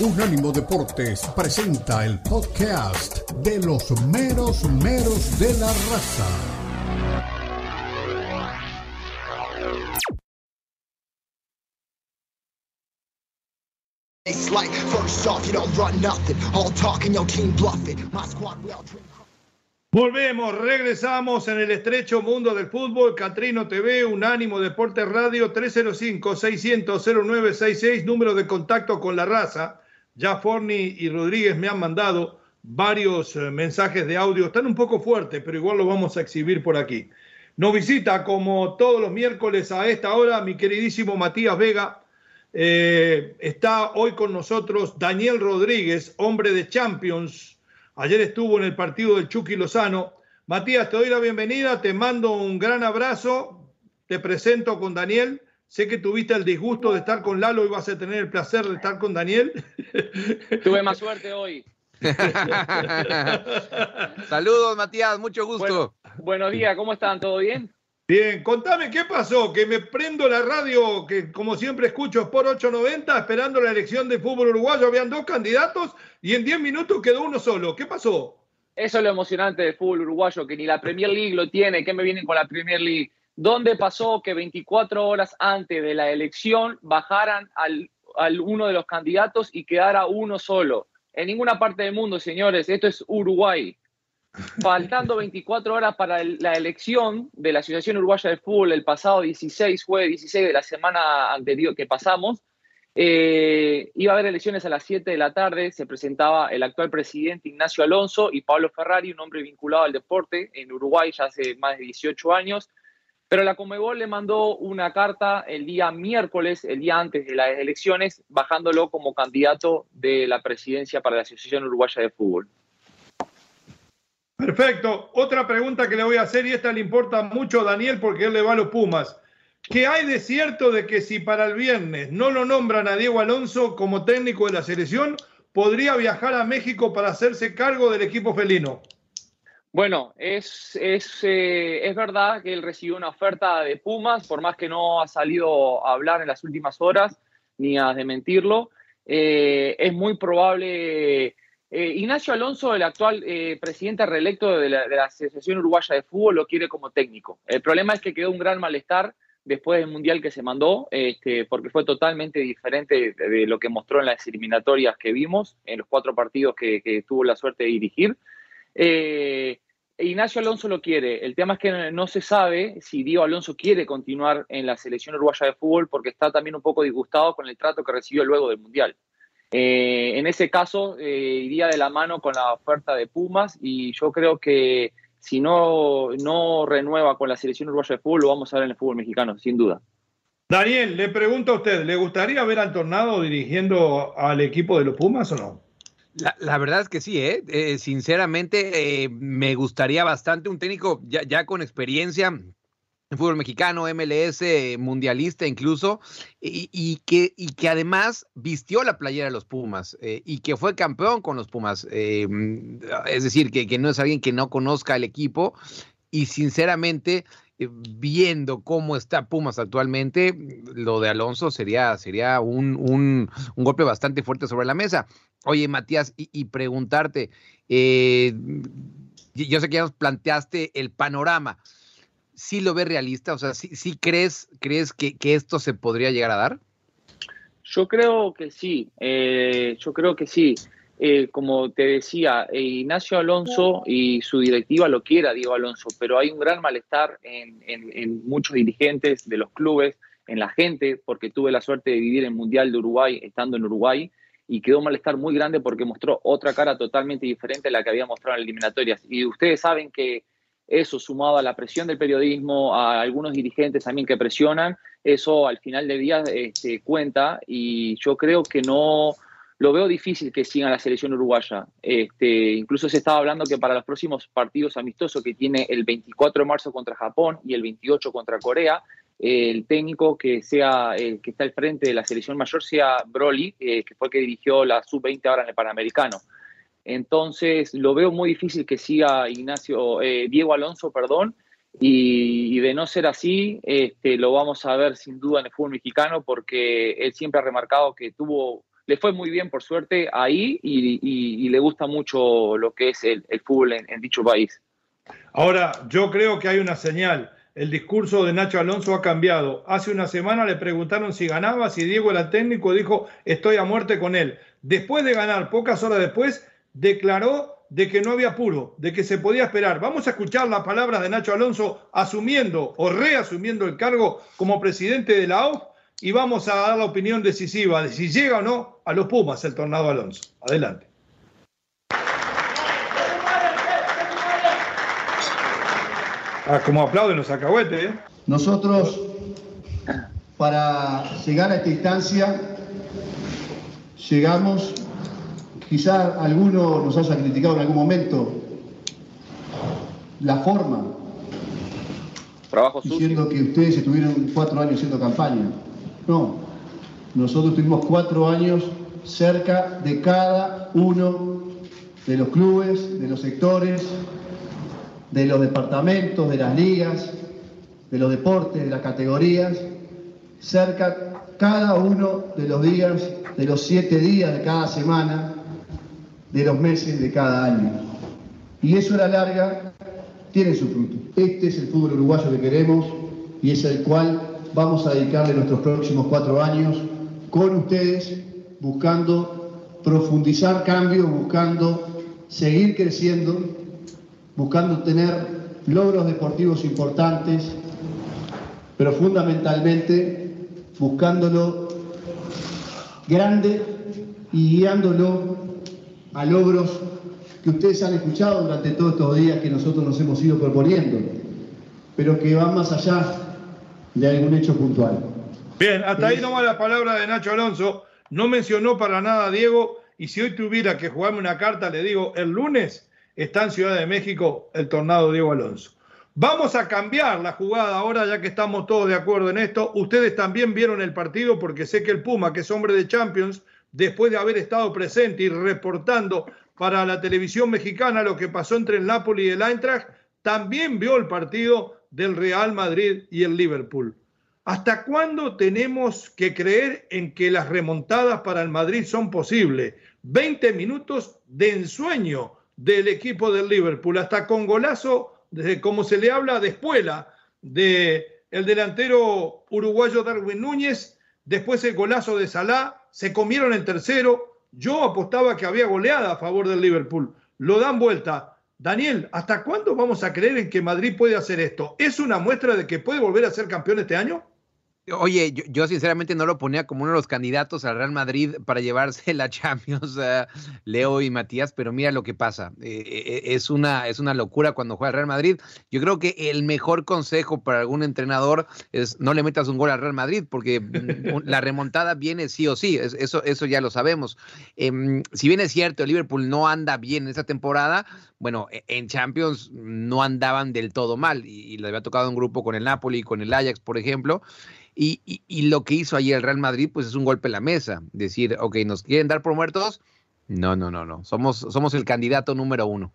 Unánimo Deportes presenta el podcast de los meros meros de la raza. Volvemos, regresamos en el estrecho mundo del fútbol. Catrino TV, Unánimo Deportes Radio 305-600-0966, número de contacto con la raza. Ya Forni y Rodríguez me han mandado varios eh, mensajes de audio. Están un poco fuertes, pero igual lo vamos a exhibir por aquí. Nos visita, como todos los miércoles a esta hora, mi queridísimo Matías Vega. Eh, está hoy con nosotros Daniel Rodríguez, hombre de Champions. Ayer estuvo en el partido del Chucky Lozano. Matías, te doy la bienvenida, te mando un gran abrazo. Te presento con Daniel Sé que tuviste el disgusto de estar con Lalo y vas a tener el placer de estar con Daniel. Tuve más suerte hoy. Saludos, Matías, mucho gusto. buenos días, ¿cómo están? ¿Todo bien? Bien, contame qué pasó, que me prendo la radio, que como siempre escucho por 890, esperando la elección de fútbol uruguayo, habían dos candidatos y en 10 minutos quedó uno solo. ¿Qué pasó? Eso es lo emocionante del fútbol uruguayo, que ni la Premier League lo tiene. ¿Qué me vienen con la Premier League? ¿Dónde pasó que 24 horas antes de la elección bajaran al, uno de los candidatos y quedara uno solo. En ninguna parte del mundo, señores, esto es Uruguay. Faltando 24 horas para la elección de la Asociación Uruguaya de Fútbol el pasado 16, jueves 16 de la semana anterior que pasamos, eh, iba a haber elecciones a las 7 de la tarde, se presentaba el actual presidente Ignacio Alonso y Pablo Ferrari, un hombre vinculado al deporte en Uruguay ya hace más de 18 años. Pero la Comebol le mandó una carta el día miércoles, el día antes de las elecciones, bajándolo como candidato de la presidencia para la Asociación Uruguaya de Fútbol. Perfecto. Otra pregunta que le voy a hacer, y esta le importa mucho a Daniel porque él le va a los Pumas. ¿Qué hay de cierto de que si para el viernes no lo nombran a Diego Alonso como técnico de la selección, podría viajar a México para hacerse cargo del equipo felino? Bueno, es, es, eh, es, verdad que él recibió una oferta de Pumas, por más que no ha salido a hablar en las últimas horas ni a desmentirlo. Eh, es muy probable. Eh, Ignacio Alonso, el actual presidente reelecto de la, Asociación Uruguaya de Fútbol, lo quiere como técnico. El problema es que quedó un gran malestar después del mundial que se mandó, este, porque fue totalmente diferente de, lo que mostró en las eliminatorias que vimos, en los cuatro partidos que tuvo la suerte de dirigir. Eh, Ignacio Alonso lo quiere. El tema es que no se sabe si Diego Alonso quiere continuar en la selección uruguaya de fútbol porque está también un poco disgustado con el trato que recibió luego del Mundial. Eh, en ese caso, eh, iría de la mano con la oferta de Pumas y yo creo que si no, no renueva con la selección uruguaya de fútbol, lo vamos a ver en el fútbol mexicano, sin duda. Daniel, le pregunto a usted, ¿le gustaría ver al Tornado dirigiendo al equipo de los Pumas o no? La, verdad es que sí, ¿eh? eh sinceramente eh, me gustaría bastante un técnico ya, ya, con experiencia en fútbol mexicano, MLS, mundialista incluso, y, que, y que además vistió la playera de los Pumas eh, y que fue campeón con los Pumas. es decir, que, que no es alguien que no conozca el equipo y sinceramente viendo cómo está Pumas actualmente, lo de Alonso sería, sería un, un, un, golpe bastante fuerte sobre la mesa. Oye, Matías, y, preguntarte, eh, yo sé que ya nos planteaste el panorama. ¿Sí lo ves realista? O sea, ¿sí, crees, crees que, esto se podría llegar a dar? Yo creo que sí, eh, yo creo que sí. Eh, como te decía, Ignacio Alonso y su directiva lo quiera, Diego Alonso, pero hay un gran malestar en, en, muchos dirigentes de los clubes, en la gente, porque tuve la suerte de vivir el Mundial de Uruguay estando en Uruguay y quedó un malestar muy grande porque mostró otra cara totalmente diferente a la que había mostrado en eliminatorias. Y ustedes saben que eso sumado a la presión del periodismo, a algunos dirigentes también que presionan, eso al final del día este, cuenta y yo creo que no lo veo difícil que siga la selección uruguaya. Este, incluso se estaba hablando que para los próximos partidos amistosos que tiene el 24 de marzo contra Japón y el 28 contra Corea, el técnico que sea el que está al frente de la selección mayor sea Broly, eh, que fue el que dirigió la sub-20 ahora en el Panamericano. Entonces lo veo muy difícil que siga Ignacio, eh, Diego Alonso, perdón, y, de no ser así, este, lo vamos a ver sin duda en el fútbol mexicano porque él siempre ha remarcado que tuvo le fue muy bien por suerte ahí y, le gusta mucho lo que es el, fútbol en, dicho país. Ahora, yo creo que hay una señal. El discurso de Nacho Alonso ha cambiado. Hace una semana le preguntaron si ganaba, si Diego era técnico, dijo estoy a muerte con él. Después de ganar, pocas horas después, declaró de que no había apuro, de que se podía esperar. Vamos a escuchar las palabras de Nacho Alonso asumiendo o reasumiendo el cargo como presidente de la OF y vamos a dar la opinión decisiva de si llega o no a los Pumas el Tornado Alonso. Adelante. Ah, como aplauden los acahuetes. ¿eh? Nosotros, para llegar a esta instancia, llegamos, quizá alguno nos haya criticado en algún momento, la forma, Trabajo diciendo que ustedes estuvieron cuatro años haciendo campaña. No, nosotros tuvimos cuatro años cerca de cada uno de los clubes, de los sectores, de los departamentos, de las ligas, de los deportes, de las categorías, cerca cada uno de los días, de los siete días de cada semana, de los meses de cada año. Y eso a la larga tiene su fruto. Este es el fútbol uruguayo que queremos y es el cual vamos a dedicarle nuestros próximos cuatro años con ustedes, buscando profundizar cambios, buscando seguir creciendo, buscando tener logros deportivos importantes, pero fundamentalmente buscándolo grande y guiándolo a logros que ustedes han escuchado durante todos estos días que nosotros nos hemos ido proponiendo, pero que van más allá de algún hecho puntual. Bien, hasta ahí nomás la palabra de Nacho Alonso. No mencionó para nada a Diego. Y si hoy tuviera que jugarme una carta, le digo, el lunes está en Ciudad de México el tornado Diego Alonso. Vamos a cambiar la jugada ahora, ya que estamos todos de acuerdo en esto. Ustedes también vieron el partido porque sé que el Puma, que es hombre de Champions, después de haber estado presente y reportando para la televisión mexicana lo que pasó entre el Napoli y el Eintracht, también vio el partido del Real Madrid y el Liverpool. ¿Hasta cuándo tenemos que creer en que las remontadas para el Madrid son posibles? 20 minutos de ensueño del equipo del Liverpool, hasta con golazo, como se le habla de espuela, de el delantero uruguayo Darwin Núñez, después el golazo de Salah, se comieron el tercero. Yo apostaba que había goleada a favor del Liverpool. Lo dan vuelta. Daniel, ¿hasta cuándo vamos a creer en que Madrid puede hacer esto? ¿Es una muestra de que puede volver a ser campeón este año? Oye, yo, sinceramente no lo ponía como uno de los candidatos al Real Madrid para llevarse la Champions, Leo y Matías, pero mira lo que pasa. Eh, eh, es, una, es una locura cuando juega el Real Madrid. Yo creo que el mejor consejo para algún entrenador es no le metas un gol al Real Madrid, porque mm, la remontada viene sí o sí, eso, eso ya lo sabemos. Em, si bien es cierto, Liverpool no anda bien en esta temporada, bueno, e, en Champions no andaban del todo mal y, y le había tocado un grupo con el Napoli, con el Ajax, por ejemplo. Y, lo que hizo ayer el Real Madrid, pues es un golpe en la mesa. Decir, ok, ¿nos quieren dar por muertos? No, no, no, no. Somos, somos el candidato número uno.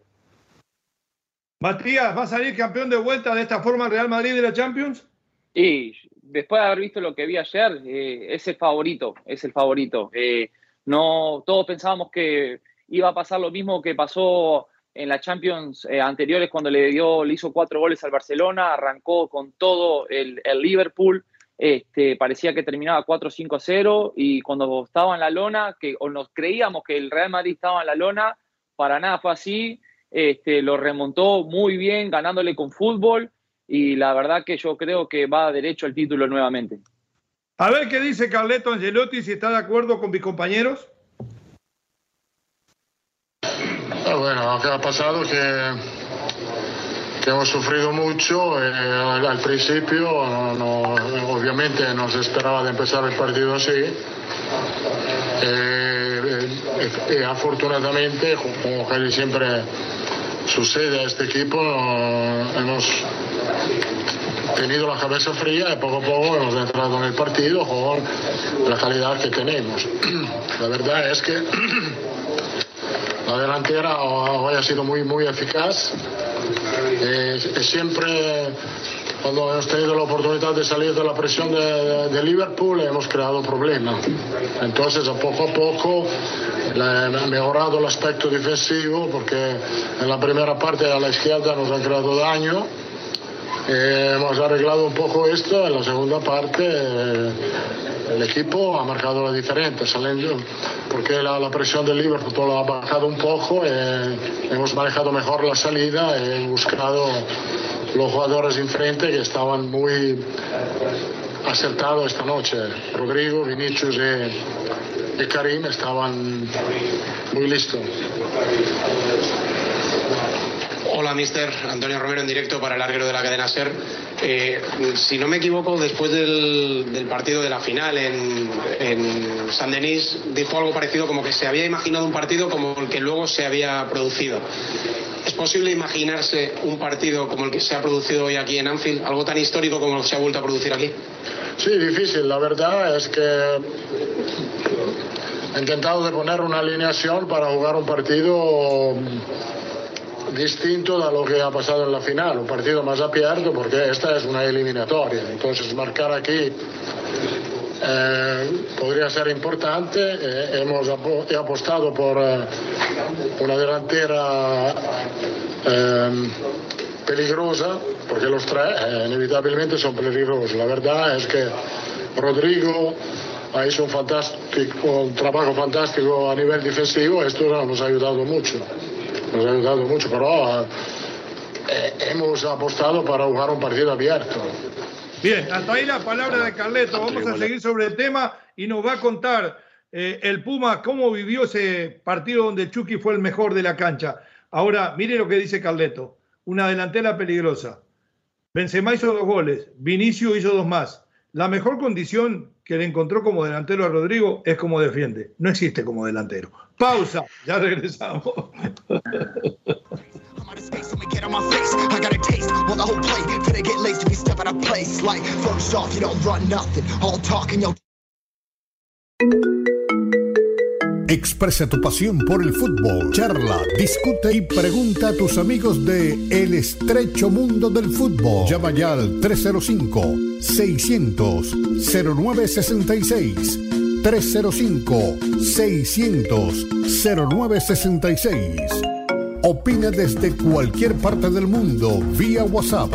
Matías, ¿va a salir campeón de vuelta de esta forma Real Madrid de la Champions? Y después de haber visto lo que vi ayer, eh, es el favorito, es el favorito. Eh, no, todos pensábamos que iba a pasar lo mismo que pasó en la Champions eh, anteriores cuando le dio, le hizo cuatro goles al Barcelona, arrancó con todo el, el Liverpool este, parecía que terminaba 4-5-0 y cuando estaba en la lona, que o nos creíamos que el Real Madrid estaba en la lona, para nada fue así, este, lo remontó muy bien ganándole con fútbol y la verdad que yo creo que va derecho al título nuevamente. A ver qué dice Carleto Angelotti, si está de acuerdo con mis compañeros. Ah, bueno, lo que ha pasado que hemos sufrido mucho eh, al, principio, obviamente no se esperaba de empezar el partido así. Eh, eh, afortunadamente, como casi siempre sucede a este equipo, hemos tenido la cabeza fría y poco a poco hemos entrado en el partido con la calidad que tenemos. La verdad es que la delantera hoy ha sido muy, muy eficaz. Eh, siempre cuando hemos tenido la oportunidad de salir de la presión de, Liverpool hemos creado problemas. Entonces, a poco a poco ha mejorado el aspecto defensivo porque en la primera parte a la izquierda nos han creado daño. Eh, hemos arreglado un poco esto, en la segunda parte eh, el equipo ha marcado la diferencia, saliendo, porque la, la presión del Liverpool lo ha bajado un poco, eh, hemos manejado mejor la salida, he buscado los jugadores enfrente que estaban muy acertados esta noche. Rodrigo, Vinicius y, y Karim estaban muy listos. Hola, mister. Antonio Romero en directo para el larguero de la cadena SER. Eh, si no me equivoco, después del, del partido de la final en, en, San Denis, dijo algo parecido como que se había imaginado un partido como el que luego se había producido. ¿Es posible imaginarse un partido como el que se ha producido hoy aquí en Anfield, algo tan histórico como se ha vuelto a producir aquí? Sí, difícil. La verdad es que he intentado de poner una alineación para jugar un partido distinto a lo que ha pasado en la final, un partido más abierto porque esta es una eliminatoria. Entonces marcar aquí eh, podría ser importante. Eh, hemos ap apostado por eh, una delantera peligrosa porque los tres inevitablemente son peligrosos. La verdad es que Rodrigo ha hecho un, fantástico, un trabajo fantástico a nivel defensivo, esto nos ha ayudado mucho nos ha ayudado mucho, pero eh, hemos apostado para jugar un partido abierto. Bien, hasta ahí la palabra de Carleto. Vamos a seguir sobre el tema y nos va a contar eh, el Puma cómo vivió ese partido donde Chucky fue el mejor de la cancha. Ahora, mire lo que dice Carleto. Una delantera peligrosa. Benzema hizo dos goles, Vinicio hizo dos más. La mejor condición que le encontró como delantero a Rodrigo es como defiende. No existe como delantero. Pausa, ya regresamos. Expresa tu pasión por el fútbol, charla, discute y pregunta a tus amigos de El estrecho mundo del fútbol. Llama ya al 305-600-0966. 305-600-0966. Opina desde cualquier parte del mundo vía WhatsApp.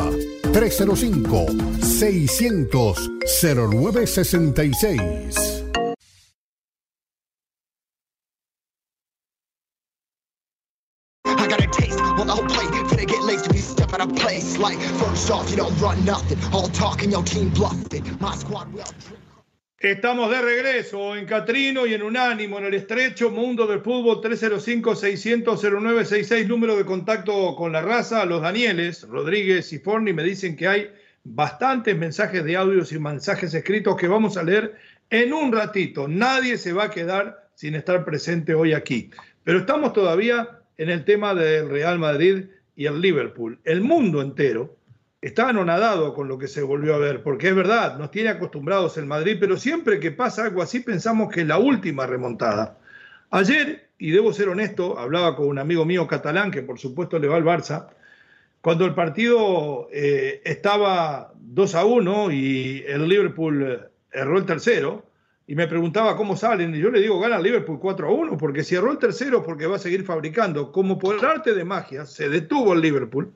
305-600-0966. Estamos de regreso en Catrino y en Unánimo, en el estrecho mundo del fútbol 305-600-0966, número de contacto con la raza. Los Danieles, Rodríguez y Forni me dicen que hay bastantes mensajes de audios y mensajes escritos que vamos a leer en un ratito. Nadie se va a quedar sin estar presente hoy aquí. Pero estamos todavía en el tema del Real Madrid y el Liverpool. El mundo entero está anonadado con lo que se volvió a ver, porque es verdad, nos tiene acostumbrados el Madrid, pero siempre que pasa algo así pensamos que es la última remontada. Ayer, y debo ser honesto, hablaba con un amigo mío catalán, que por supuesto le va al Barça, cuando el partido eh, estaba 2 a 1 y el Liverpool erró el tercero, y me preguntaba cómo salen, y yo le digo, gana Liverpool 4 a 1, porque si erró el tercero, porque va a seguir fabricando. Como por arte de magia, se detuvo el Liverpool.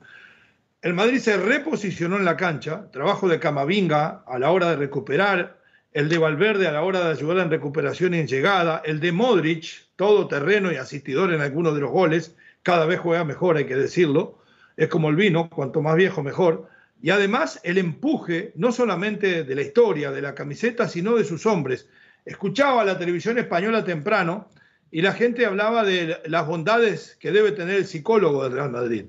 El Madrid se reposicionó en la cancha, trabajo de Camavinga a la hora de recuperar, el de Valverde a la hora de ayudar en recuperación y en llegada, el de Modric, todo terreno y asistidor en algunos de los goles, cada vez juega mejor, hay que decirlo, es como el vino, cuanto más viejo mejor, y además el empuje no solamente de la historia, de la camiseta, sino de sus hombres escuchaba la televisión española temprano y la gente hablaba de las bondades que debe tener el psicólogo del Real Madrid.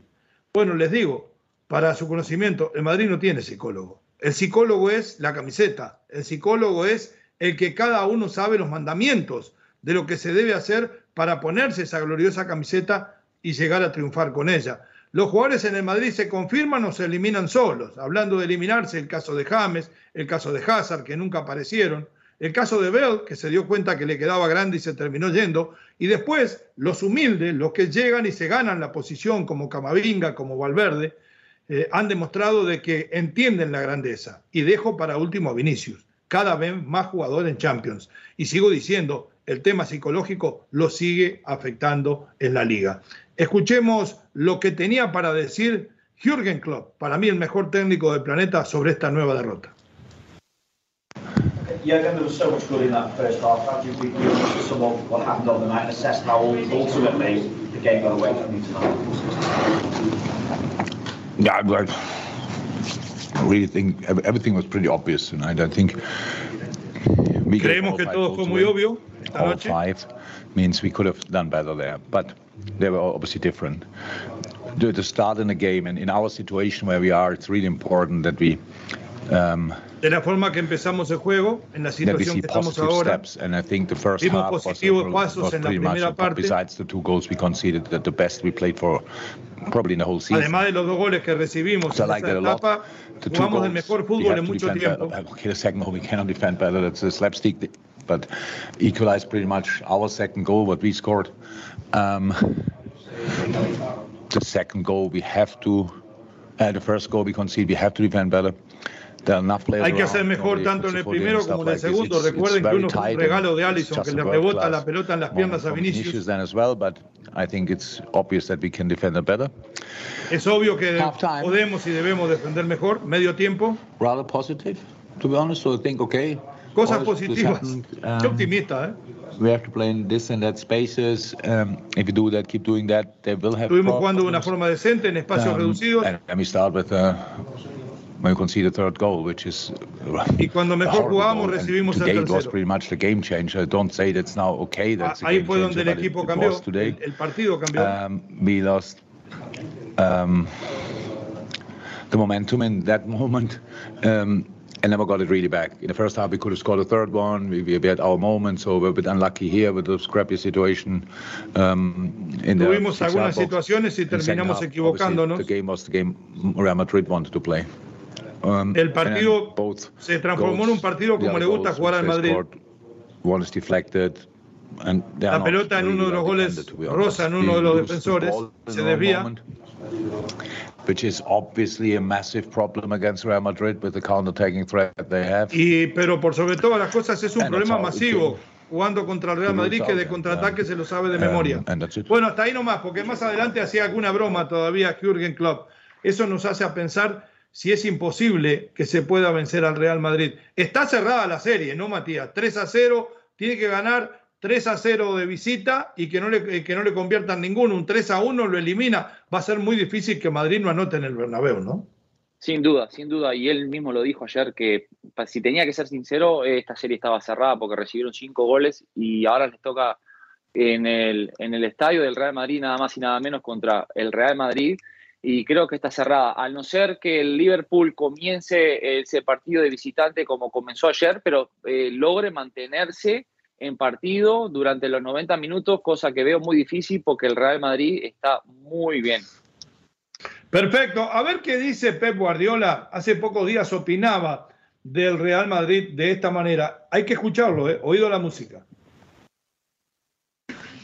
Bueno, les digo, para su conocimiento, el Madrid no tiene psicólogo. El psicólogo es la camiseta, el psicólogo es el que cada uno sabe los mandamientos de lo que se debe hacer para ponerse esa gloriosa camiseta y llegar a triunfar con ella. Los jugadores en el Madrid se confirman o se eliminan solos. Hablando de eliminarse, el caso de James, el caso de Hazard, que nunca aparecieron, el caso de Bell, que se dio cuenta que le quedaba grande y se terminó yendo. Y después, los humildes, los que llegan y se ganan la posición, como Camavinga, como Valverde. eh, han demostrado de que entienden la grandeza. Y dejo para último a Vinicius, cada vez más jugador en Champions. Y sigo diciendo, el tema psicológico lo sigue afectando en la liga. Escuchemos lo que tenía para decir Jürgen Klopp, para mí el mejor técnico del planeta, sobre esta nueva derrota. Jürgen, there was so much good in that first half. How do you think you sum up what happened on the night and assess how ultimately the game got away from you tonight? Yeah, I, I really think everything was pretty obvious tonight. I think we Creemos que todo fue muy obvio esta all noche. five means we could have done better there, but they were obviously different. The, the start in the game and in our situation where we are, it's really important that we um, de la forma que empezamos el juego, en la situación que estamos ahora. Steps, and I think the first half was, was, was pretty much, besides the two goals we conceded, that the best we played for probably in the whole season. Además de los dos goles que recibimos so en like esa etapa, jugamos el mejor fútbol en mucho tiempo. Okay, the second goal we cannot defend better. That's a slapstick, but equalized pretty much our second goal, what we scored. Um, the second goal we have to, uh, the first goal we conceded, we have to defend better. Hay que hacer mejor tanto en el primero como en el segundo. Recuerden que uno fue un regalo de Allison que le rebota la pelota en las piernas a Vinicius. Es obvio que podemos y debemos defender mejor. Medio tiempo. Rather positive, to be honest. So I think okay. Cosas positivas. Qué optimista, ¿eh? We have to play in this and that spaces. Um, if you do that, keep doing that. They will have. Estuvimos jugando de una forma decente en espacios um, reducidos. And, and we start with. Uh, when we conceded the third goal, which is y cuando mejor jugamos recibimos el tercero. was pretty much the game changer. Don't say that's now okay. That's Ahí fue donde el equipo cambió. Today. El, el, partido cambió. Um, we lost um, the momentum in that moment. Um, and never got it really back. In the first half, we could have scored a third one. We, we had our moment, so we're a bit unlucky here with the scrappy situation. Um, in Tuvimos algunas situaciones y terminamos equivocándonos. The game was the game Real Madrid wanted to play. Um, el partido se transformó en un partido como le gusta jugar al Madrid. La pelota en uno de los goles rosa en uno de los defensores se desvía. Which is obviously a massive problem against Real Madrid with the counter-attacking threat they have. Y pero por sobre todas las cosas es un and problema masivo jugando contra el Real Madrid que de contraataque se lo sabe de memoria. Bueno, hasta ahí nomás, porque más adelante hacía alguna broma todavía Jürgen Klopp. Eso nos hace a pensar si es imposible que se pueda vencer al Real Madrid. Está cerrada la serie, ¿no, Matías? 3 a 0, tiene que ganar 3 a 0 de visita y que no le, que no le conviertan ninguno. Un 3 a 1 lo elimina. Va a ser muy difícil que Madrid no anote en el Bernabéu, ¿no? Sin duda, sin duda. Y él mismo lo dijo ayer que si tenía que ser sincero, esta serie estaba cerrada porque recibieron cinco goles y ahora les toca en el, en el estadio del Real Madrid nada más y nada menos contra el Real Madrid y creo que está cerrada, al no ser que el Liverpool comience ese partido de visitante como comenzó ayer, pero eh, logre mantenerse en partido durante los 90 minutos, cosa que veo muy difícil porque el Real Madrid está muy bien. Perfecto. A ver qué dice Pep Guardiola. Hace pocos días opinaba del Real Madrid de esta manera. Hay que escucharlo, ¿eh? oído la música. everyone put the perspective that uh, everything is a disaster if you don't win some. Todo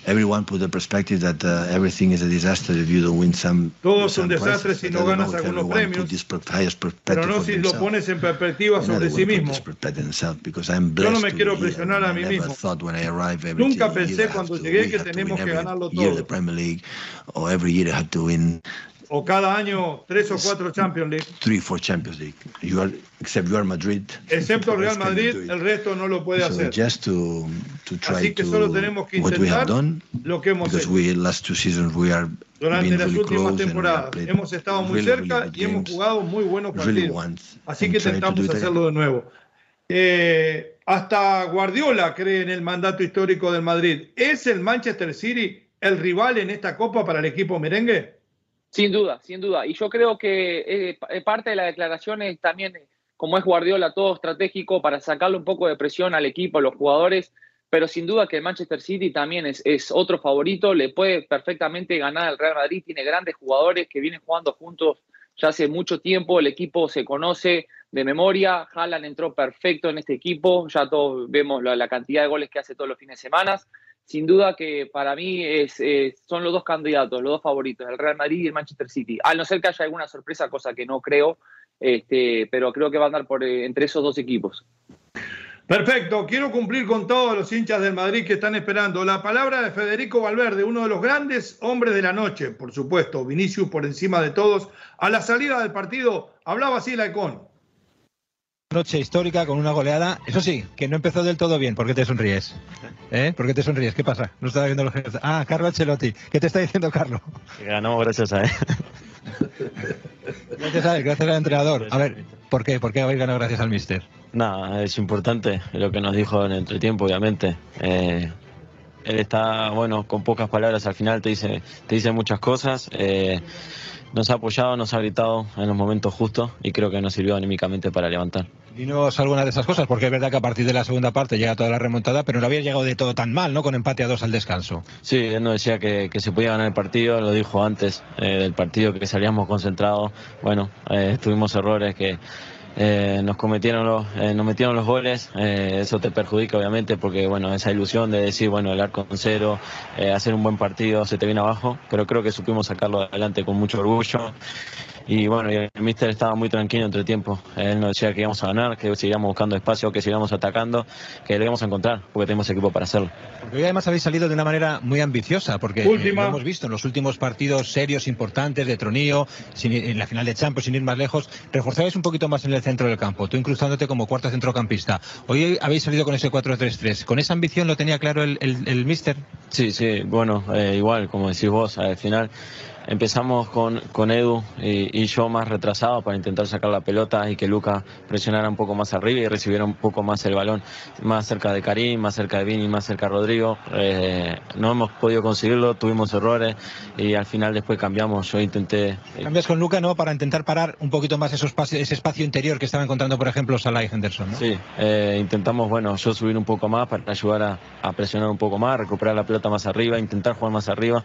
es un desastre si no ganas algunos premios. Pero no si lo pones en perspectiva sobre sí mismo. Yo no me quiero presionar a mí mismo. Nunca pensé cuando llegué que tenemos que ganarlo todo. O cada año tres o cuatro Champions League. Three, four Champions League. You are, except you are Madrid. Excepto Real Madrid, el resto no lo puede so hacer. Just to, to try Así que solo tenemos que intentar done, lo que hemos hecho. We, last two seasons we are Durante las últimas temporadas hemos estado muy really, cerca really y hemos jugado muy buenos partidos. Really Así que intentamos hacerlo de nuevo. Eh, hasta Guardiola cree en el mandato histórico del Madrid. ¿Es el Manchester City el rival en esta copa para el equipo merengue? Sin duda, sin duda. Y yo creo que eh, parte de la declaración es también, como es Guardiola, todo estratégico para sacarle un poco de presión al equipo, a los jugadores. Pero sin duda que el Manchester City también es, es otro favorito, le puede perfectamente ganar al Real Madrid, tiene grandes jugadores que vienen jugando juntos ya hace mucho tiempo, el equipo se conoce de memoria, Haaland entró perfecto en este equipo, ya todos vemos la, la cantidad de goles que hace todos los fines de semana sin duda que para mí es, son los dos candidatos, los dos favoritos, el Real Madrid y el Manchester City. A no ser que haya alguna sorpresa, cosa que no creo, este, pero creo que va a andar por, eh, entre esos dos equipos. Perfecto, quiero cumplir con todos los hinchas del Madrid que están esperando. La palabra de Federico Valverde, uno de los grandes hombres de la noche, por supuesto, Vinicius por encima de todos. A la salida del partido hablaba así la. Noche histórica con una goleada. Eso sí, que no empezó del todo bien. ¿Por qué te sonríes? ¿Eh? ¿Por qué te sonríes? ¿Qué pasa? No estaba viendo los Ah, Carlo Ancelotti. ¿Qué te está diciendo Carlo? ganamos gracias a él. Gracias a él, gracias al entrenador. A ver, ¿por qué? ¿Por qué habéis ganado gracias al mister? Nada, es importante lo que nos dijo en el entretiempo, obviamente. Eh, él está, bueno, con pocas palabras al final te dice, te dice muchas cosas. Eh, nos ha apoyado, nos ha gritado en los momentos justos y creo que nos sirvió anímicamente para levantar. Dinos alguna de esas cosas, porque es verdad que a partir de la segunda parte llega toda la remontada, pero no había llegado de todo tan mal, ¿no? Con empate a dos al descanso. Sí, él nos decía que, se podía ganar el partido, lo dijo antes eh, del partido, que salíamos concentrados. Bueno, eh, tuvimos errores que eh, nos cometieron los, eh, nos metieron los goles, eh, eso te perjudica obviamente porque bueno, esa ilusión de decir bueno el arco en cero, hacer un buen partido se te viene abajo, pero creo que supimos sacarlo adelante con mucho orgullo y bueno, el míster estaba muy tranquilo entre tiempo. Él nos decía que íbamos a ganar, que seguíamos buscando espacio, que sigamos atacando, que lo íbamos a encontrar, porque tenemos equipo para hacerlo. Porque hoy además habéis salido de una manera muy ambiciosa, porque eh, lo hemos visto en los últimos partidos serios, importantes, de Tronío, en la final de Champions, sin ir más lejos, reforzáis un poquito más en el centro del campo, tú incrustándote como cuarto centrocampista. Hoy habéis salido con ese 4-3-3. ¿Con esa ambición lo tenía claro el, el, míster? Sí, sí, bueno, eh, igual, como decís vos, al final Empezamos con, con Edu y, yo más retrasado para intentar sacar la pelota y que Luca presionara un poco más arriba y recibiera un poco más el balón, más cerca de Karim, más cerca de Vini, más cerca de Rodrigo. Eh, no hemos podido conseguirlo, tuvimos errores y al final después cambiamos. Yo intenté. Eh, Cambias con Luca, ¿no? Para intentar parar un poquito más esos ese espacio interior que estaba encontrando, por ejemplo, Salah y Henderson. ¿no? Sí, eh, intentamos, bueno, yo subir un poco más para ayudar a, a, presionar un poco más, recuperar la pelota más arriba, intentar jugar más arriba.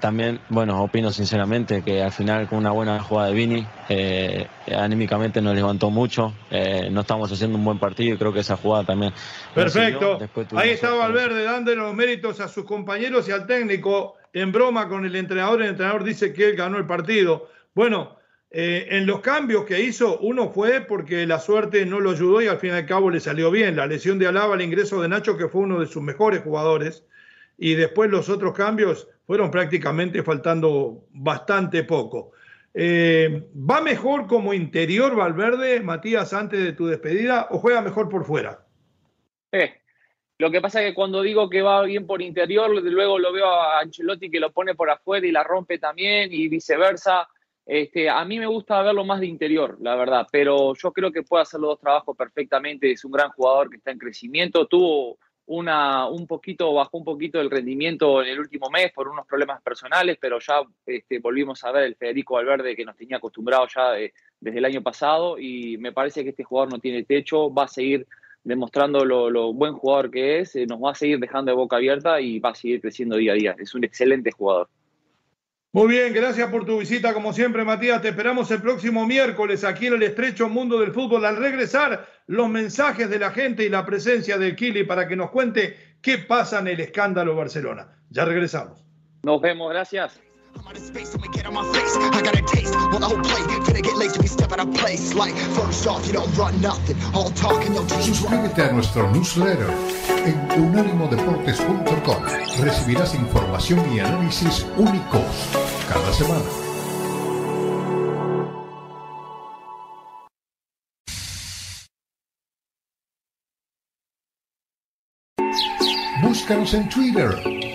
también, bueno, bueno, opino sinceramente que al final con una buena jugada de Vini, eh, anímicamente nos levantó mucho, eh, no estamos haciendo un buen partido y creo que esa jugada también. Perfecto, ahí estaba Valverde dándole los méritos a sus compañeros y al técnico en broma con el entrenador, el entrenador dice que él ganó el partido. Bueno, eh, en los cambios que hizo, uno fue porque la suerte no lo ayudó y al fin y al cabo le salió bien. La lesión de Alaba, el ingreso de Nacho, que fue uno de sus mejores jugadores, y después los otros cambios fueron prácticamente faltando bastante poco. Eh, ¿Va mejor como interior Valverde, Matías, antes de tu despedida, o juega mejor por fuera? Eh, lo que pasa es que cuando digo que va bien por interior, luego lo veo a Ancelotti que lo pone por afuera y la rompe también y viceversa. Este, a mí me gusta verlo más de interior, la verdad, pero yo creo que puede hacer los dos trabajos perfectamente. Es un gran jugador que está en crecimiento. Tuvo una, un poquito, bajó un poquito el rendimiento en el último mes por unos problemas personales, pero ya este, volvimos a ver el Federico Valverde que nos tenía acostumbrado ya desde el año pasado y me parece que este jugador no tiene techo, va a seguir demostrando lo, buen jugador que es, eh, nos va a seguir dejando de boca abierta y va a seguir creciendo día a día. Es un excelente jugador. Muy bien, gracias por tu visita. Como siempre, Matías, te esperamos el próximo miércoles aquí en el estrecho mundo del fútbol. Al regresar, los mensajes de la gente y la presencia del Kili para que nos cuente qué pasa en el escándalo Barcelona. Ya regresamos. Nos vemos, gracias. Suscríbete a nuestro newsletter en unánimodeportes.com. Recibirás información y análisis únicos cada semana. Búscanos en Twitter,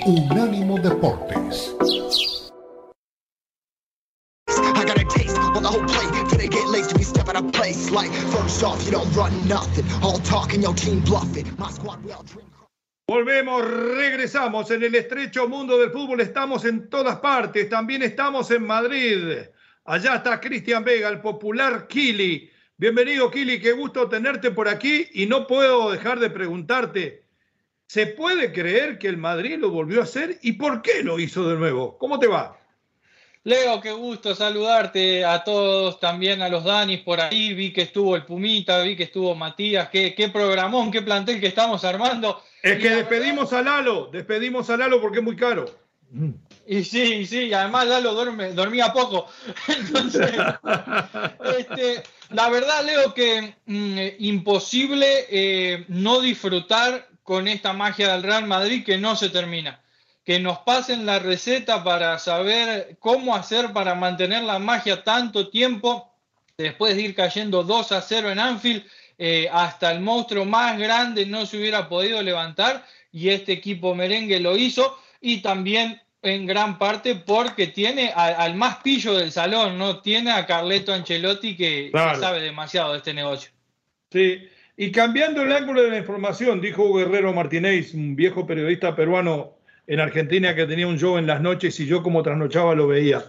Unánimo Deportes. Volvemos, regresamos en el estrecho mundo del fútbol. Estamos en todas partes. También estamos en Madrid. Allá está Cristian Vega, el popular Kili. Bienvenido, Kili. Qué gusto tenerte por aquí. Y no puedo dejar de preguntarte: ¿se puede creer que el Madrid lo volvió a hacer? ¿Y por qué lo hizo de nuevo? ¿Cómo te va? Leo, qué gusto saludarte a todos, también a los Danis por ahí. Vi que estuvo el Pumita, vi que estuvo Matías. Qué, qué programón, qué plantel que estamos armando. Es que despedimos a Lalo, despedimos a Lalo porque es muy caro. Y sí, sí, y además Lalo duerme, dormía poco. Entonces, este, la verdad, Leo, que mm, imposible eh, no disfrutar con esta magia del Real Madrid que no se termina. Que nos pasen la receta para saber cómo hacer para mantener la magia tanto tiempo, después de ir cayendo 2 a 0 en Anfield, eh, hasta el monstruo más grande no se hubiera podido levantar y este equipo merengue lo hizo y también en gran parte porque tiene al más pillo del salón, ¿no? Tiene a Carleto Ancelotti que, sabe demasiado de este negocio. Sí, y cambiando el ángulo de la información, dijo Guerrero Martínez, un viejo periodista peruano en Argentina que tenía un show en las noches y yo como trasnochaba lo veía.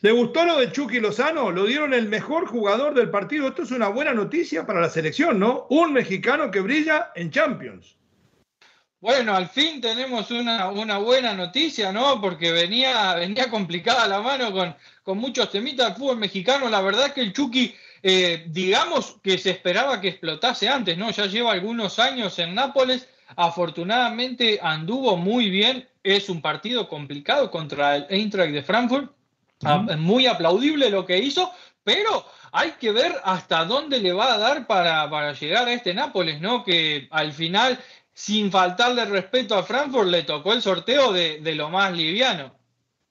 ¿Le gustó lo de Chucky Lozano? Lo dieron el mejor jugador del partido. Esto es una buena noticia para la selección, ¿no? Un mexicano que brilla en Champions. Bueno, al fin tenemos una, una, buena noticia, ¿no? Porque venía, venía complicada la mano con, con muchos temitas del fútbol mexicano. La verdad es que el Chucky, eh, digamos que se esperaba que explotase antes, ¿no? Ya lleva algunos años en Nápoles. Afortunadamente anduvo muy bien. Es un partido complicado contra el Eintracht de Frankfurt. Ah, muy aplaudible lo que hizo, pero hay que ver hasta dónde le va a dar para, para llegar a este Nápoles, ¿no? Que al final sin faltarle respeto a Frankfurt, le tocó el sorteo de, lo más liviano.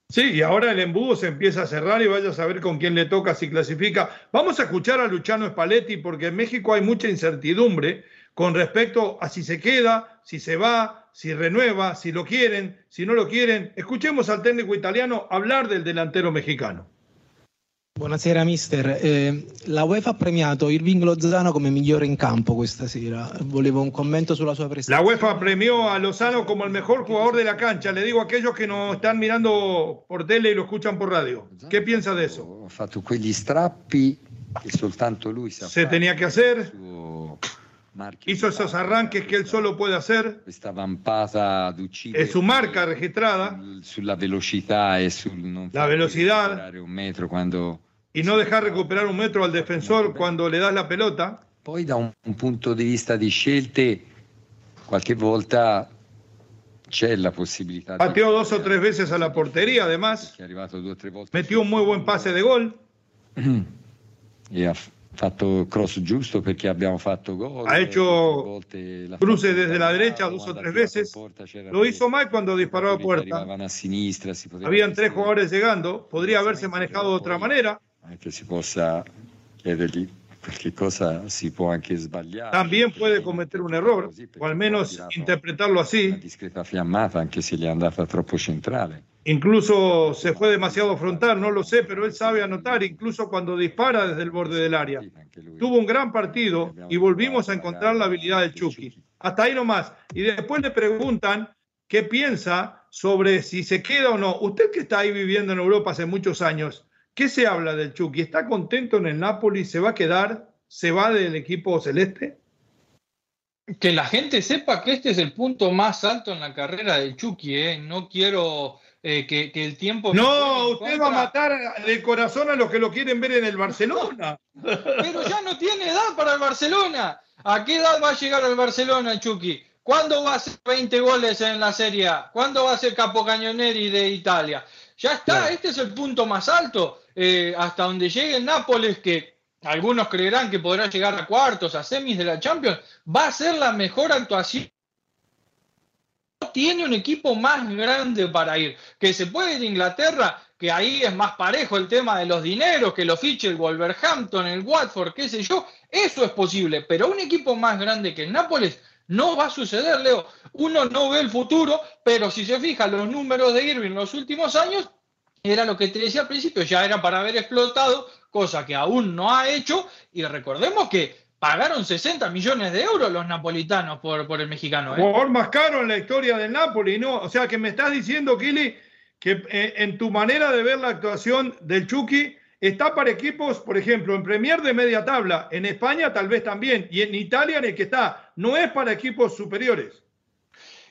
Sí, y ahora el embudo se empieza a cerrar y vaya a saber con quién le toca si clasifica. Vamos a escuchar a Luciano Spalletti porque en México hay mucha incertidumbre con respecto a si se queda, si se va, si renueva, si lo quieren, si no lo quieren. Escuchemos al técnico italiano hablar del delantero mexicano. Buonasera mister, eh, la UEFA ha premiato Irving Lozano come migliore in campo questa sera, volevo un commento sulla sua prestazione. La UEFA premió a Lozano como el mejor jugador de la cancha, le digo a aquellos que nos están mirando por tele y lo escuchan por radio, ¿qué piensa de eso? Ha fatto quegli strappi che soltanto lui sa Se tenía que hacer, hizo esos arranques que él solo puede hacer, es su marca registrada, e la velocidad, un metro quando y no dejar recuperar un metro al defensor cuando le das la pelota. Poi da un, un punto di vista di scelte, qualche volta c'è la possibilità. Pateó dos o tres veces a la portería, además. Metió un muy buen pase de gol. E ha fatto cross giusto perché abbiamo fatto gol. Ha hecho cruces desde la derecha dos o tres veces. Lo hizo mal cuando disparó a puerta. Habían tres jugadores llegando. Podría haberse manejado de otra manera. anche si possa chiedergli qualche cosa si può anche sbagliare. También puede cometer un error, o al menos interpretarlo así. Una discreta fiammata anche se gli è andata troppo centrale. Incluso se fue demasiado frontal, no lo sé, pero él sabe anotar, incluso cuando dispara desde el borde del área. Tuvo un gran partido y volvimos a encontrar la habilidad del Chucky. Hasta ahí nomás. Y después le preguntan qué piensa sobre si se queda o no. Usted que está ahí viviendo en Europa hace muchos años, ¿Qué se habla del Chucky? ¿Está contento en el Napoli? ¿Se va a quedar? ¿Se va del equipo celeste? Que la gente sepa que este es el punto más alto en la carrera del Chucky. ¿eh? No quiero eh, que, el tiempo... No, usted va a matar de corazón a los que lo quieren ver en el Barcelona. Pero ya no tiene edad para el Barcelona. ¿A qué edad va a llegar al Barcelona, Chucky? ¿Cuándo va a hacer 20 goles en la Serie A? ¿Cuándo va a ser capocañoneri de Italia? Ya está, este es el punto más alto. Eh, hasta donde llegue el Nápoles, que algunos creerán que podrá llegar a cuartos, a semis de la Champions, va a ser la mejor actuación. Tiene un equipo más grande para ir. Que se puede ir Inglaterra, que ahí es más parejo el tema de los dineros, que lo fiche el Wolverhampton, el Watford, qué sé yo. Eso es posible, pero un equipo más grande que el Nápoles no va a suceder, Leo. Uno no ve el futuro, pero si se fija los números de Irving en los últimos años, era lo que te decía al principio, ya era para haber explotado, cosa que aún no ha hecho. Y recordemos que pagaron 60 millones de euros los napolitanos por, por el mexicano. ¿eh? Jugador más caro en la historia del Napoli, ¿no? O sea que me estás diciendo, Kili, que eh, en tu manera de ver la actuación del Chucky está para equipos, por ejemplo, en Premier de media tabla, en España tal vez también, y en Italia en el que está, no es para equipos superiores.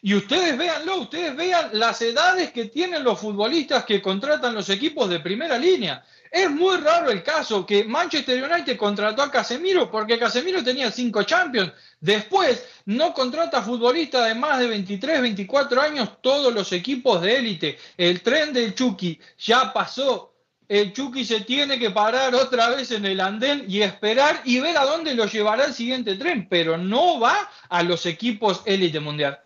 Y ustedes véanlo, ustedes vean las edades que tienen los futbolistas que contratan los equipos de primera línea. Es muy raro el caso que Manchester United contrató a Casemiro porque Casemiro tenía cinco Champions. Después no contrata futbolistas de más de 23, 24 años todos los equipos de élite. El tren del Chucky ya pasó. El Chucky se tiene que parar otra vez en el andén y esperar y ver a dónde lo llevará el siguiente tren, pero no va a los equipos élite mundial.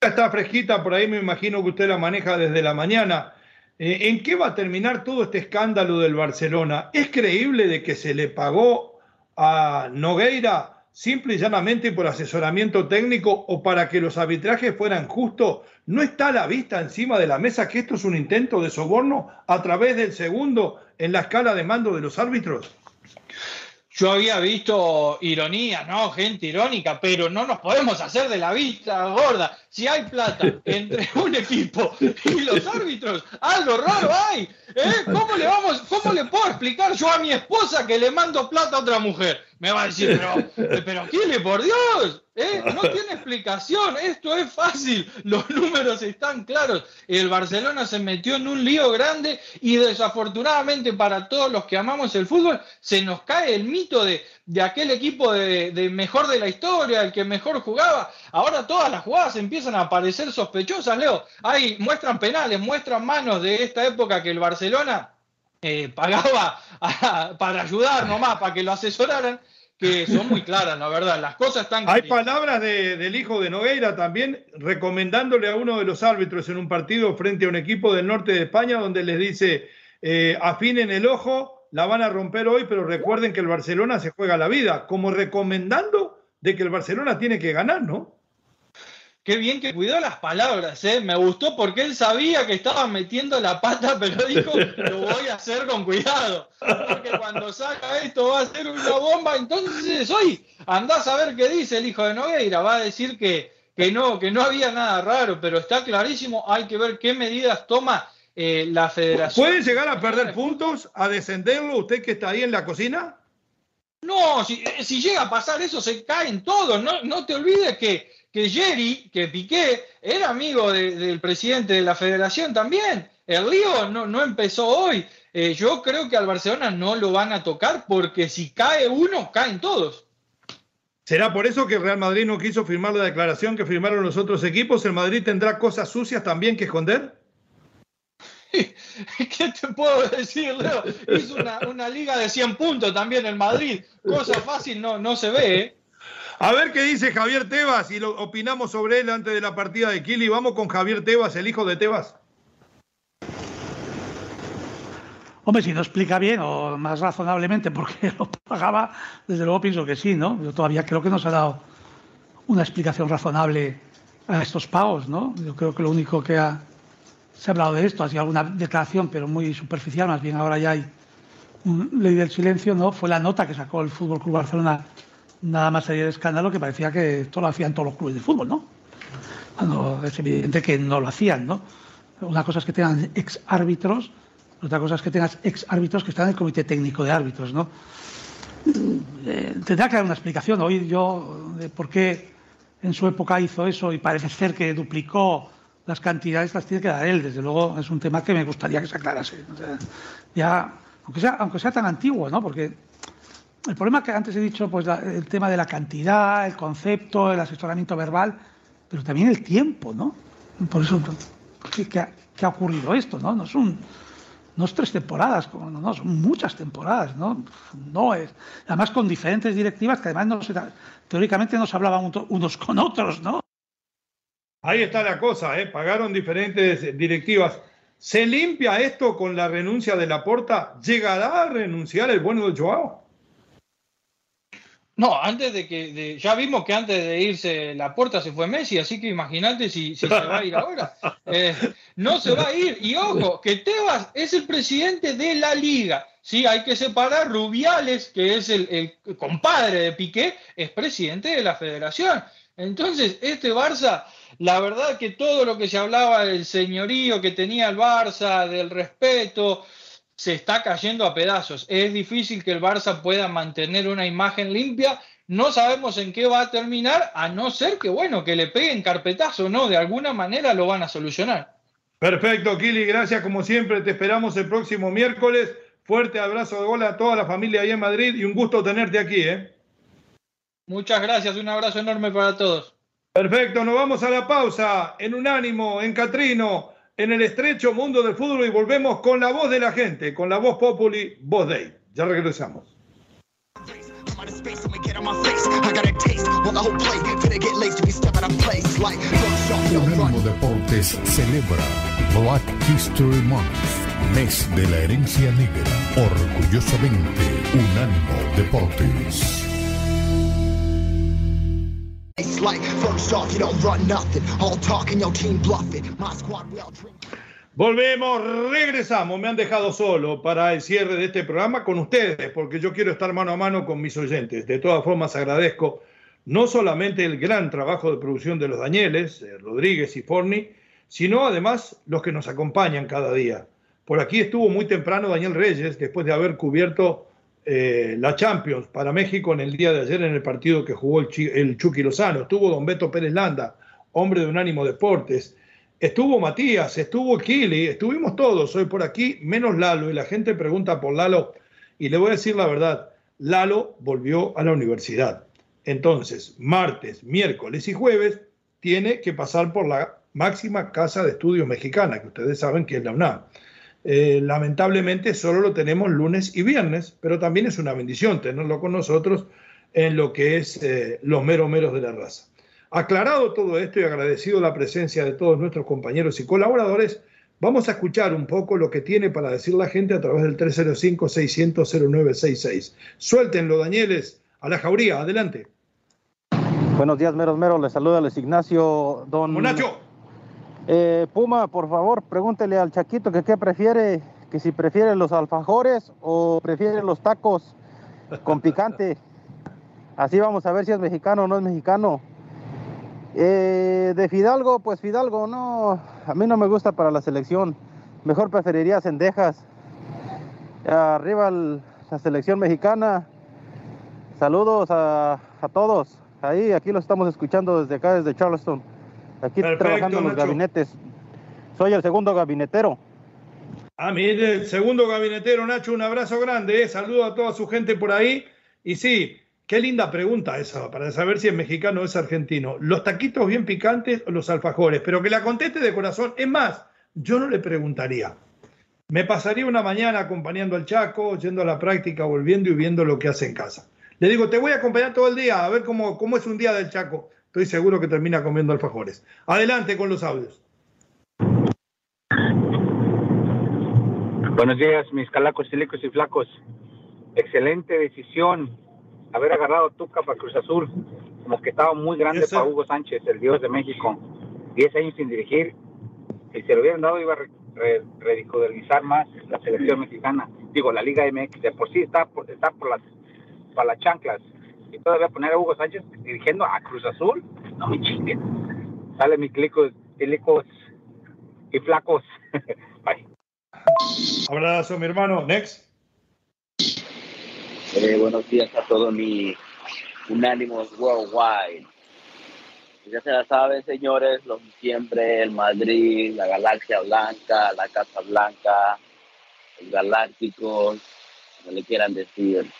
Está fresquita, por ahí me imagino que usted la maneja desde la mañana. Eh, ¿En qué va a terminar todo este escándalo del Barcelona? ¿Es creíble de que se le pagó a Nogueira simple y llanamente por asesoramiento técnico o para que los arbitrajes fueran justos? ¿No está a la vista encima de la mesa que esto es un intento de soborno a través del segundo en la escala de mando de los árbitros? Yo había visto ironía, ¿no? Gente irónica, pero no nos podemos hacer de la vista gorda. Si hay plata entre un equipo y los árbitros, algo raro hay. ¿eh? ¿Cómo le vamos, cómo le puedo explicar yo a mi esposa que le mando plata a otra mujer? Me va a decir, pero, pero ¿quién por Dios? ¿Eh? No tiene explicación, esto es fácil, los números están claros. El Barcelona se metió en un lío grande y desafortunadamente para todos los que amamos el fútbol se nos cae el mito de, aquel equipo de, mejor de la historia, el que mejor jugaba. Ahora todas las jugadas empiezan a parecer sospechosas, Leo. Ahí muestran penales, muestran manos de esta época que el Barcelona eh, pagaba para ayudar nomás, para que lo asesoraran que son muy claras, la verdad. Las cosas están. Hay palabras del hijo de Nogueira también recomendándole a uno de los árbitros en un partido frente a un equipo del norte de España donde les dice: eh, afinen el ojo, la van a romper hoy, pero recuerden que el Barcelona se juega la vida, como recomendando de que el Barcelona tiene que ganar, ¿no? Qué bien que cuidó las palabras, ¿eh? Me gustó porque él sabía que estaba metiendo la pata, pero dijo, lo voy a hacer con cuidado. Porque cuando saca esto va a ser una bomba. Entonces, hoy andás a ver qué dice el hijo de Nogueira. Va a decir que, que, no, que no había nada raro, pero está clarísimo. Hay que ver qué medidas toma eh, la federación. ¿Puede llegar a perder puntos, a descenderlo usted que está ahí en la cocina? No, si, si llega a pasar eso, se caen todos. No, no te olvides que que Jerry, que Piqué, era amigo del presidente de la federación también. El lío no, no empezó hoy. Eh, yo creo que al Barcelona no lo van a tocar porque si cae uno, caen todos. ¿Será por eso que el Real Madrid no quiso firmar la declaración que firmaron los otros equipos? ¿El Madrid tendrá cosas sucias también que esconder? ¿Qué te puedo decir, Leo? Es una, una, liga de 100 puntos también el Madrid. Cosa fácil no, no se ve, ¿eh? A ver qué dice Javier Tebas y lo opinamos sobre él antes de la partida de Kili. Vamos con Javier Tebas, el hijo de Tebas. Hombre, si no explica bien o más razonablemente por qué lo pagaba, desde luego pienso que sí, ¿no? Yo todavía creo que no se ha dado una explicación razonable a estos pagos, ¿no? Yo creo que lo único que ha, se ha hablado de esto ha sido alguna declaración, pero muy superficial, más bien ahora ya hay un ley del silencio, ¿no? Fue la nota que sacó el Fútbol Club Barcelona nada más sería de escándalo que parecía que esto lo hacían todos los clubes de fútbol, ¿no? Cuando es evidente que no lo hacían, ¿no? Una cosa es que tengan ex árbitros, otra cosa es que tengas ex árbitros que están en el comité técnico de árbitros, ¿no? Eh, tendrá que dar una explicación. Hoy yo de por qué en su época hizo eso y parece ser que duplicó las cantidades, las tiene que dar él. Desde luego es un tema que me gustaría que se aclarase. ya, aunque sea, aunque sea tan antiguo, ¿no? Porque el problema que antes he dicho, pues el tema de la cantidad, el concepto, el asesoramiento verbal, pero también el tiempo, ¿no? Por eso, ¿qué, ha, ocurrido esto, no? No son, no es tres temporadas, no, son muchas temporadas, ¿no? No es. Además con diferentes directivas que además no se, teóricamente no se hablaban unos con otros, ¿no? Ahí está la cosa, ¿eh? Pagaron diferentes directivas. ¿Se limpia esto con la renuncia de la porta? ¿Llegará a renunciar el bueno de Joao? No, antes de que. ya vimos que antes de irse la puerta se fue Messi, así que imagínate si, se va a ir ahora. Eh, no se va a ir. Y ojo, que Tebas es el presidente de la liga. Sí, hay que separar. Rubiales, que es el, compadre de Piqué, es presidente de la federación. Entonces, este Barça, la verdad que todo lo que se hablaba del señorío que tenía el Barça, del respeto, se está cayendo a pedazos. Es difícil que el Barça pueda mantener una imagen limpia no sabemos en qué va a terminar, a no ser que, bueno, que le peguen carpetazo, ¿no? De alguna manera lo van a solucionar. Perfecto, Kili, gracias como siempre, te esperamos el próximo miércoles. Fuerte abrazo de gol a toda la familia ahí en Madrid y un gusto tenerte aquí, ¿eh? Muchas gracias, un abrazo enorme para todos. Perfecto, nos vamos a la pausa en Unánimo, en Catrino, en el estrecho mundo del fútbol y volvemos con la voz de la gente, con la voz Populi, voz Day. Ya regresamos. Unánimo Deportes celebra Black History Month, mes de la herencia negra. Orgullosamente, Unánimo Deportes. Volvemos, regresamos. Me han dejado solo para el cierre de este programa con ustedes, porque yo quiero estar mano a mano con mis oyentes. De todas formas, agradezco no solamente el gran trabajo de producción de los Danieles, eh, Rodríguez y Forni, sino además los que nos acompañan cada día. Por aquí estuvo muy temprano Daniel Reyes, después de haber cubierto eh, la Champions para México en el día de ayer en el partido que jugó el, el Chucky Lozano. Estuvo don Beto Pérez Landa, hombre de Unánimo Deportes. Estuvo Matías, estuvo Kili, estuvimos todos hoy por aquí, menos Lalo, y la gente pregunta por Lalo. Y le voy a decir la verdad, Lalo volvió a la universidad. Entonces, martes, miércoles y jueves tiene que pasar por la máxima casa de estudios mexicana, que ustedes saben que es la UNAM. Eh, lamentablemente solo lo tenemos lunes y viernes, pero también es una bendición tenerlo con nosotros en lo que es eh, los meros meros de la raza. Aclarado todo esto y agradecido la presencia de todos nuestros compañeros y colaboradores, vamos a escuchar un poco lo que tiene para decir la gente a través del 305-600-0966. Suéltenlo, Danieles, a la jauría, adelante. Buenos días, meros meros, les saluda Luis Ignacio, don... Nacho. Eh, Puma, por favor, pregúntele al Chaquito que qué prefiere, que si prefiere los alfajores o prefiere los tacos con picante. Así vamos a ver si es mexicano o no es mexicano. Eh, de Fidalgo, pues Fidalgo, no, a mí no me gusta para la selección. Mejor preferiría cendejas. Arriba la selección mexicana. Saludos a, todos. Ahí, aquí lo estamos escuchando desde acá, desde Charleston. Aquí trabajando en los gabinetes. Soy el segundo gabinetero. Ah, mire, el segundo gabinetero, Nacho, un abrazo grande. Eh. Saludo a toda su gente por ahí. Y sí, qué linda pregunta esa, para saber si es mexicano o es argentino. ¿Los taquitos bien picantes o los alfajores? Pero que la conteste de corazón. Es más, yo no le preguntaría. Me pasaría una mañana acompañando al Chaco, yendo a la práctica, volviendo y viendo lo que hace en casa. Le digo, te voy a acompañar todo el día a ver cómo, cómo es un día del Chaco estoy seguro que termina comiendo alfajores. Adelante con los audios. Buenos días, mis calacos, silicos y flacos. Excelente decisión haber agarrado Tuca para Cruz Azul. Como que estaba muy grande para Hugo Sánchez, el dios de México. Diez años sin dirigir. Si se lo hubieran dado, iba a ridiculizar más la selección mexicana. Digo, la Liga MX. De por sí está por, está por las, para las chanclas y todavía poner a Hugo Sánchez dirigiendo a Cruz Azul, no me chinguen. Sale mi clico, clicos y flacos. Bye. Abrazo, mi hermano. Next. Eh, buenos días a todos mis unánimos worldwide. Ya se la saben, señores, los siempre, el Madrid, la Galaxia Blanca, la Casa Blanca, los Galácticos, como le quieran decir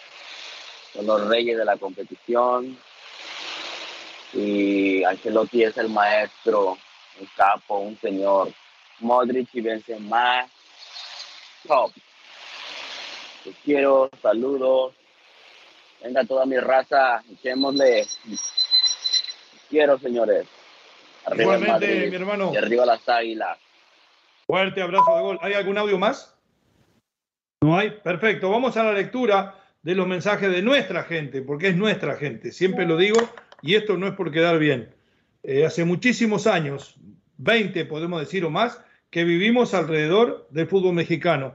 son los reyes de la competición. Y Ancelotti es el maestro, un capo, un señor. Modric y Benzema, top. Los quiero, saludos. Venga toda mi raza, echémosle. quiero, señores. Arriba Igualmente, mi hermano. Y arriba las águilas. Fuerte abrazo de gol. ¿Hay algún audio más? No hay. Perfecto. Vamos a la lectura de los mensajes de nuestra gente, porque es nuestra gente, siempre lo digo, y esto no es por quedar bien. Eh, hace muchísimos años, 20 podemos decir o más, que vivimos alrededor del fútbol mexicano.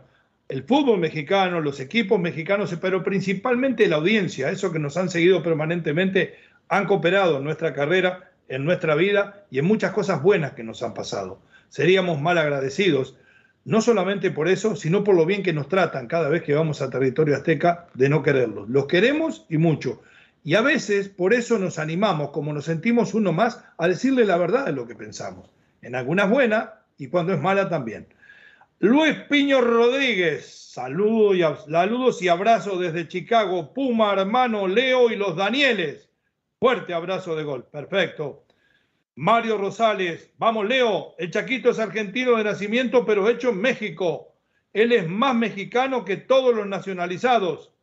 El fútbol mexicano, los equipos mexicanos, pero principalmente la audiencia, eso que nos han seguido permanentemente, han cooperado en nuestra carrera, en nuestra vida y en muchas cosas buenas que nos han pasado. Seríamos mal agradecidos no solamente por eso, sino por lo bien que nos tratan cada vez que vamos a territorio azteca de no quererlos. Los queremos y mucho. Y a veces por eso nos animamos, como nos sentimos uno más, a decirle la verdad de lo que pensamos. En algunas buenas y cuando es mala también. Luis Piño Rodríguez, saludos y, saludos y abrazos desde Chicago. Puma, hermano Leo y los Danieles. Fuerte abrazo de gol. Perfecto. Mario Rosales, vamos Leo, el Chaquito es argentino de nacimiento, pero hecho en México. Él es más mexicano que todos los nacionalizados,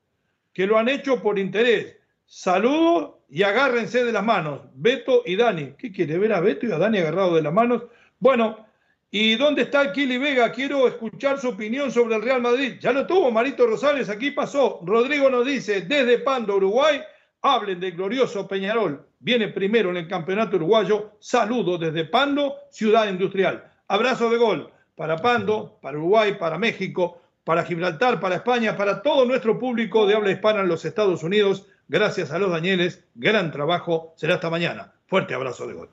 que lo han hecho por interés. Saludos y agárrense de las manos. Beto y Dani. ¿Qué quiere ver a Beto y a Dani agarrado de las manos? Bueno, ¿y dónde está Kili Vega? Quiero escuchar su opinión sobre el Real Madrid. Ya lo tuvo Marito Rosales, aquí pasó. Rodrigo nos dice, desde Pando, Uruguay, hablen del glorioso Peñarol. Viene primero en el campeonato uruguayo. Saludos desde Pando, ciudad industrial. Abrazo de gol para Pando, para Uruguay, para México, para Gibraltar, para España, para todo nuestro público de habla hispana en los Estados Unidos. Gracias a los Danieles, gran trabajo. Será hasta mañana. Fuerte abrazo de gol.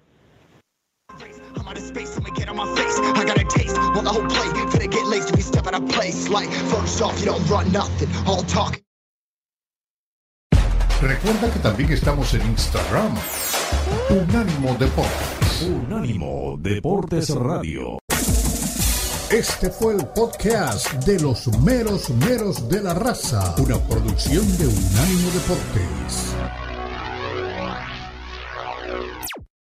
Recuerda que también estamos en Instagram. Unánimo Deportes. Unánimo Deportes Radio. Este fue el podcast de los meros meros de la raza, una producción de Unánimo Deportes.